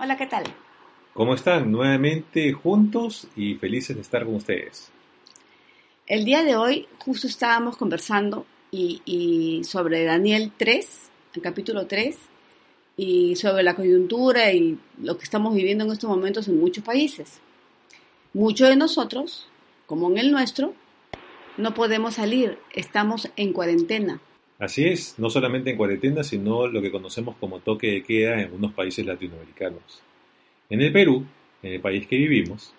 Hola, ¿qué tal? ¿Cómo están? Nuevamente juntos y felices de estar con ustedes. El día de hoy justo estábamos conversando y, y sobre Daniel 3, el capítulo 3, y sobre la coyuntura y lo que estamos viviendo en estos momentos en muchos países. Muchos de nosotros, como en el nuestro, no podemos salir, estamos en cuarentena. Así es, no solamente en cuarentena, sino lo que conocemos como toque de queda en unos países latinoamericanos. En el Perú, en el país que vivimos,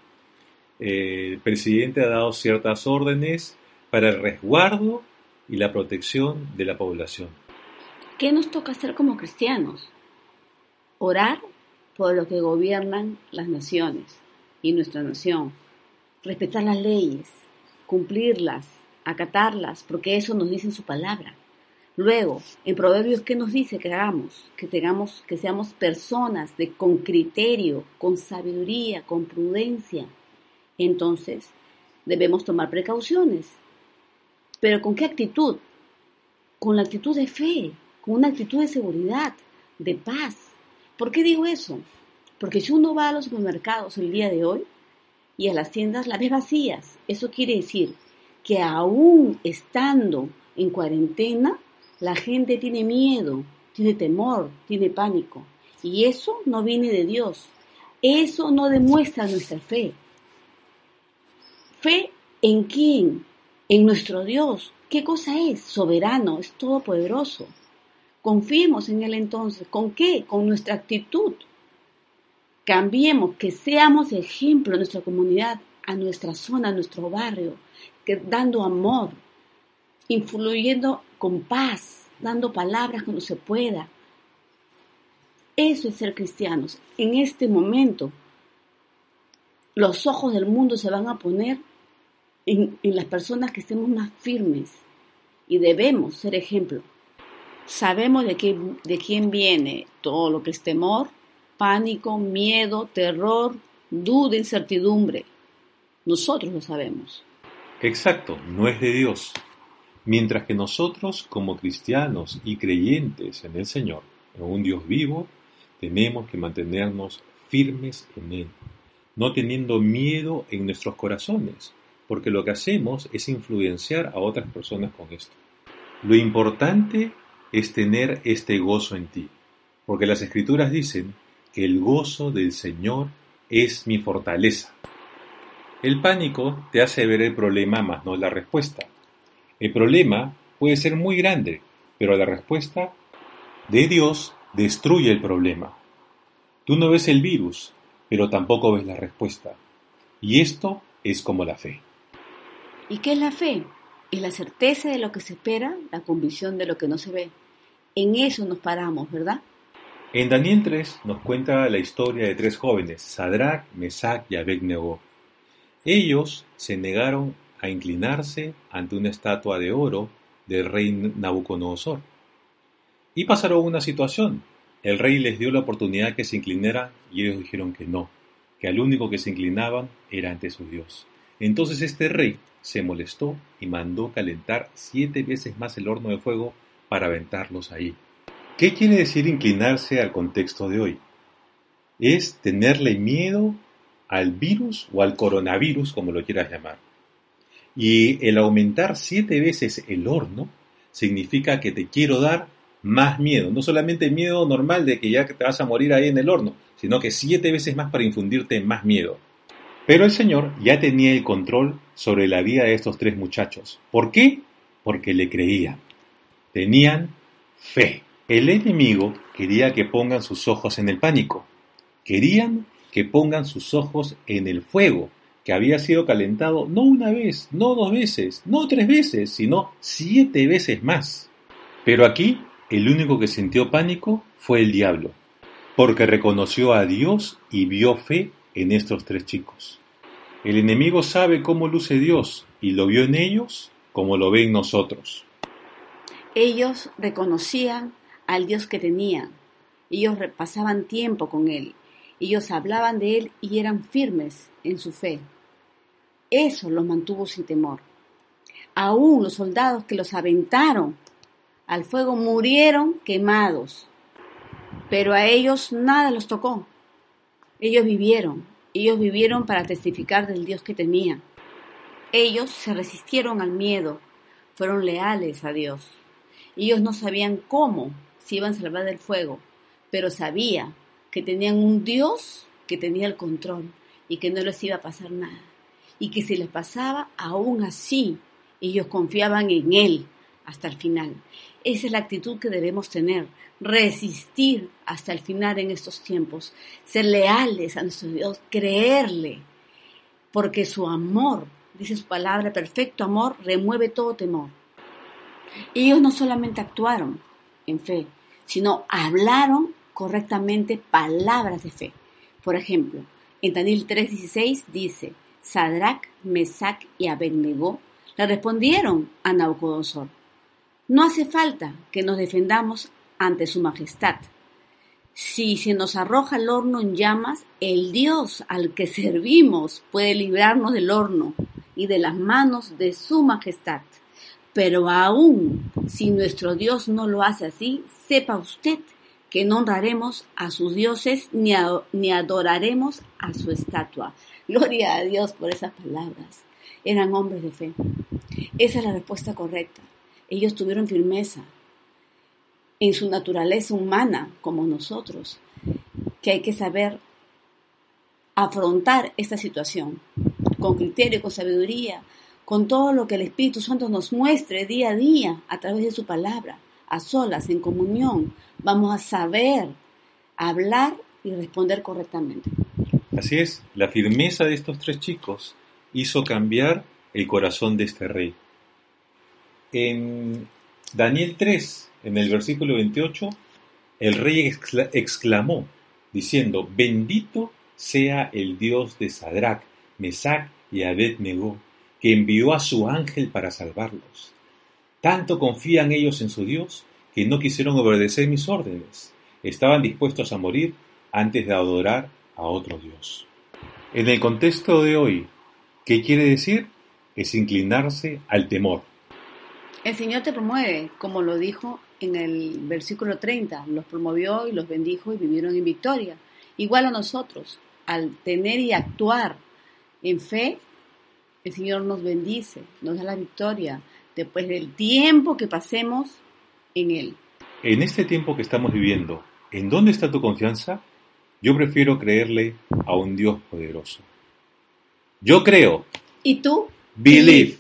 el presidente ha dado ciertas órdenes para el resguardo y la protección de la población. ¿Qué nos toca hacer como cristianos? Orar por lo que gobiernan las naciones y nuestra nación. Respetar las leyes, cumplirlas, acatarlas, porque eso nos dice su palabra. Luego, en Proverbios, ¿qué nos dice que hagamos? Que tengamos, que seamos personas de, con criterio, con sabiduría, con prudencia. Entonces, debemos tomar precauciones. Pero ¿con qué actitud? Con la actitud de fe, con una actitud de seguridad, de paz. ¿Por qué digo eso? Porque si uno va a los supermercados el día de hoy y a las tiendas las ve vacías, eso quiere decir que aún estando en cuarentena, la gente tiene miedo, tiene temor, tiene pánico. Y eso no viene de Dios. Eso no demuestra nuestra fe. ¿Fe en quién? En nuestro Dios. ¿Qué cosa es? Soberano, es todopoderoso. Confiemos en Él entonces. ¿Con qué? Con nuestra actitud. Cambiemos, que seamos ejemplo en nuestra comunidad, a nuestra zona, a nuestro barrio, que dando amor, influyendo con paz, dando palabras cuando se pueda. Eso es ser cristianos. En este momento, los ojos del mundo se van a poner en, las personas que estemos más firmes y debemos ser ejemplo. Sabemos de, qué, de quién viene todo lo que es temor, pánico, miedo, terror, duda, incertidumbre. Nosotros lo sabemos. Exacto, no es de Dios. Mientras que nosotros, como cristianos y creyentes en el Señor, en un Dios vivo, tenemos que mantenernos firmes en Él, no teniendo miedo en nuestros corazones, porque lo que hacemos es influenciar a otras personas con esto. Lo importante es tener este gozo en ti, porque las escrituras dicen que el gozo del Señor es mi fortaleza. El pánico te hace ver el problema más no la respuesta. El problema puede ser muy grande, pero la respuesta de Dios destruye el problema. Tú no ves el virus, pero tampoco ves la respuesta. Y esto es como la fe. ¿Y qué es la fe? Es la certeza de lo que se espera, la convicción de lo que no se ve. En eso nos paramos, ¿verdad? En Daniel 3 nos cuenta la historia de tres jóvenes, Sadrach, Mesach y Abednego. Ellos se negaron a inclinarse ante una estatua de oro del rey Nabucodonosor. Y pasaron una situación. El rey les dio la oportunidad que se inclinaran y ellos dijeron que no, que al único que se inclinaban era ante su Dios. Entonces este rey se molestó y mandó calentar siete veces más el horno de fuego para aventarlos ahí. ¿Qué quiere decir inclinarse al contexto de hoy? Es tenerle miedo al virus o al coronavirus, como lo quieras llamar. Y el aumentar siete veces el horno significa que te quiero dar más miedo. No solamente miedo normal de que ya te vas a morir ahí en el horno, sino que siete veces más para infundirte más miedo. Pero el Señor ya tenía el control sobre la vida de estos tres muchachos. ¿Por qué? Porque le creían. Tenían fe. El enemigo quería que pongan sus ojos en el pánico. Querían que pongan sus ojos en el fuego, que había sido calentado no una vez, no dos veces, no tres veces, sino siete veces más. Pero aquí el único que sintió pánico fue el diablo. porque reconoció a Dios y vio fe en estos tres chicos. El enemigo sabe cómo luce Dios y lo vio en ellos como lo ve en nosotros. Ellos reconocían al Dios que tenían. Ellos pasaban tiempo con Él. Ellos hablaban de Él y eran firmes en su fe. Eso los mantuvo sin temor. Aún los soldados que los aventaron al fuego murieron quemados, pero a ellos nada los tocó. Ellos vivieron, ellos vivieron para testificar del Dios que tenían. Ellos se resistieron al miedo, fueron leales a Dios. Ellos no sabían cómo se iban a salvar del fuego, pero sabía que tenían un Dios que tenía el control y que no les iba a pasar nada. Y que si les pasaba, aún así, ellos confiaban en Él hasta el final. Esa es la actitud que debemos tener, resistir hasta el final en estos tiempos, ser leales a nuestro Dios, creerle, porque su amor, dice su palabra, perfecto amor, remueve todo temor. Ellos no solamente actuaron en fe, sino hablaron correctamente palabras de fe. Por ejemplo, en Daniel 3:16 dice, Sadrach, Mesach y Abednego le respondieron a Nabucodonosor, no hace falta que nos defendamos ante su majestad. Si se nos arroja el horno en llamas, el Dios al que servimos puede librarnos del horno y de las manos de su majestad. Pero aún si nuestro Dios no lo hace así, sepa usted que no honraremos a sus dioses ni, ni adoraremos a su estatua. Gloria a Dios por esas palabras. Eran hombres de fe. Esa es la respuesta correcta. Ellos tuvieron firmeza en su naturaleza humana, como nosotros, que hay que saber afrontar esta situación con criterio, con sabiduría, con todo lo que el Espíritu Santo nos muestre día a día a través de su palabra, a solas, en comunión, vamos a saber hablar y responder correctamente. Así es, la firmeza de estos tres chicos hizo cambiar el corazón de este rey. En Daniel 3, en el versículo 28, el rey exclamó, diciendo, bendito sea el Dios de Sadrach, Mesach y Abednego, que envió a su ángel para salvarlos. Tanto confían ellos en su Dios que no quisieron obedecer mis órdenes. Estaban dispuestos a morir antes de adorar a otro Dios. En el contexto de hoy, ¿qué quiere decir? Es inclinarse al temor. El Señor te promueve, como lo dijo en el versículo 30, los promovió y los bendijo y vivieron en victoria. Igual a nosotros, al tener y actuar en fe, el Señor nos bendice, nos da la victoria después del tiempo que pasemos en Él. En este tiempo que estamos viviendo, ¿en dónde está tu confianza? Yo prefiero creerle a un Dios poderoso. Yo creo. ¿Y tú? Believe.